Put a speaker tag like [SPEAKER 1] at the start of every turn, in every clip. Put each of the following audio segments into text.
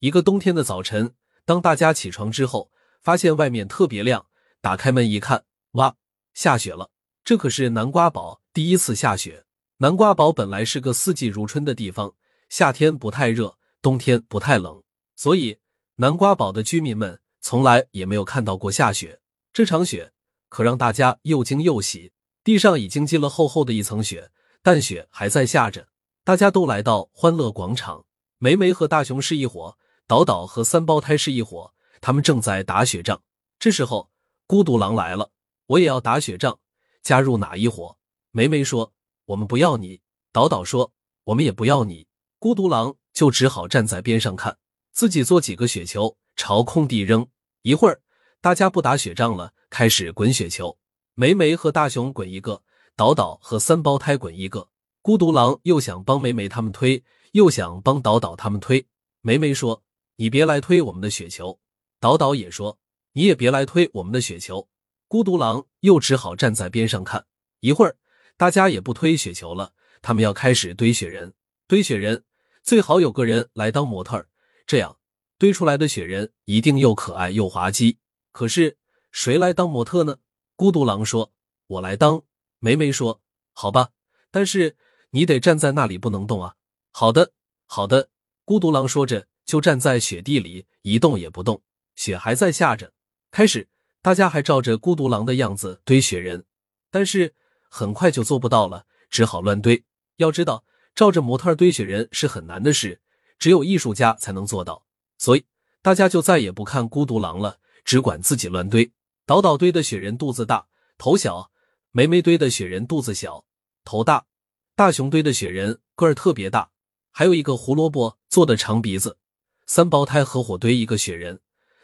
[SPEAKER 1] 一个冬天的早晨，当大家起床之后，发现外面特别亮，打开门一看，哇，下雪了！这可是南瓜堡第一次下雪。南瓜堡本来是个四季如春的地方，夏天不太热，冬天不太冷，所以南瓜堡的居民们从来也没有看到过下雪。这场雪可让大家又惊又喜。地上已经积了厚厚的一层雪，但雪还在下着。大家都来到欢乐广场，梅梅和大雄是一伙。岛岛和三胞胎是一伙，他们正在打雪仗。这时候，孤独狼来了，我也要打雪仗，加入哪一伙？梅梅说：“我们不要你。”岛岛说：“我们也不要你。”孤独狼就只好站在边上看，自己做几个雪球朝空地扔。一会儿，大家不打雪仗了，开始滚雪球。梅梅和大熊滚一个，岛岛和三胞胎滚一个。孤独狼又想帮梅梅他们推，又想帮岛岛他们推。梅梅说。你别来推我们的雪球，岛岛也说你也别来推我们的雪球。孤独狼又只好站在边上看。一会儿，大家也不推雪球了，他们要开始堆雪人。堆雪人最好有个人来当模特，这样堆出来的雪人一定又可爱又滑稽。可是谁来当模特呢？孤独狼说：“我来当。”梅梅说：“好吧，但是你得站在那里不能动啊。”好的，好的。孤独狼说着。就站在雪地里一动也不动，雪还在下着。开始，大家还照着孤独狼的样子堆雪人，但是很快就做不到了，只好乱堆。要知道，照着模特堆雪人是很难的事，只有艺术家才能做到。所以大家就再也不看孤独狼了，只管自己乱堆。岛岛堆的雪人肚子大头小，梅梅堆的雪人肚子小头大，大熊堆的雪人个儿特别大，还有一个胡萝卜做的长鼻子。三胞胎合伙堆一个雪人，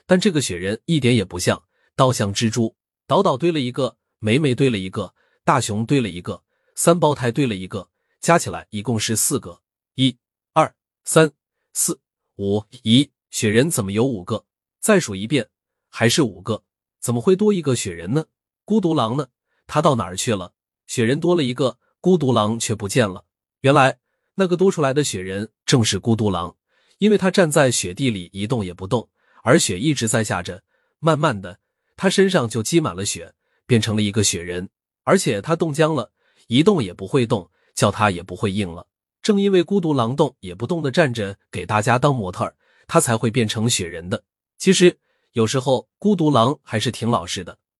[SPEAKER 1] 但这个雪人一点也不像，倒像蜘蛛。岛岛堆了一个，美美堆了一个，大熊堆了一个，三胞胎堆了一个，加起来一共是四个。一、二、三、四、五。咦，雪人怎么有五个？再数一遍，还是五个？怎么会多一个雪人呢？孤独狼呢？他到哪儿去了？雪人多了一个，孤独狼却不见了。原来那个多出来的雪人正是孤独狼。因为他站在雪地里一动也不动，而雪一直在下着，慢慢的，他身上就积满了雪，变成了一个雪人。而且他冻僵了，一动也不会动，叫他也不会硬了。正因为孤独狼动也不动的站着给大家当模特他才会变成雪人的。其实有时候孤独狼还是挺老实的。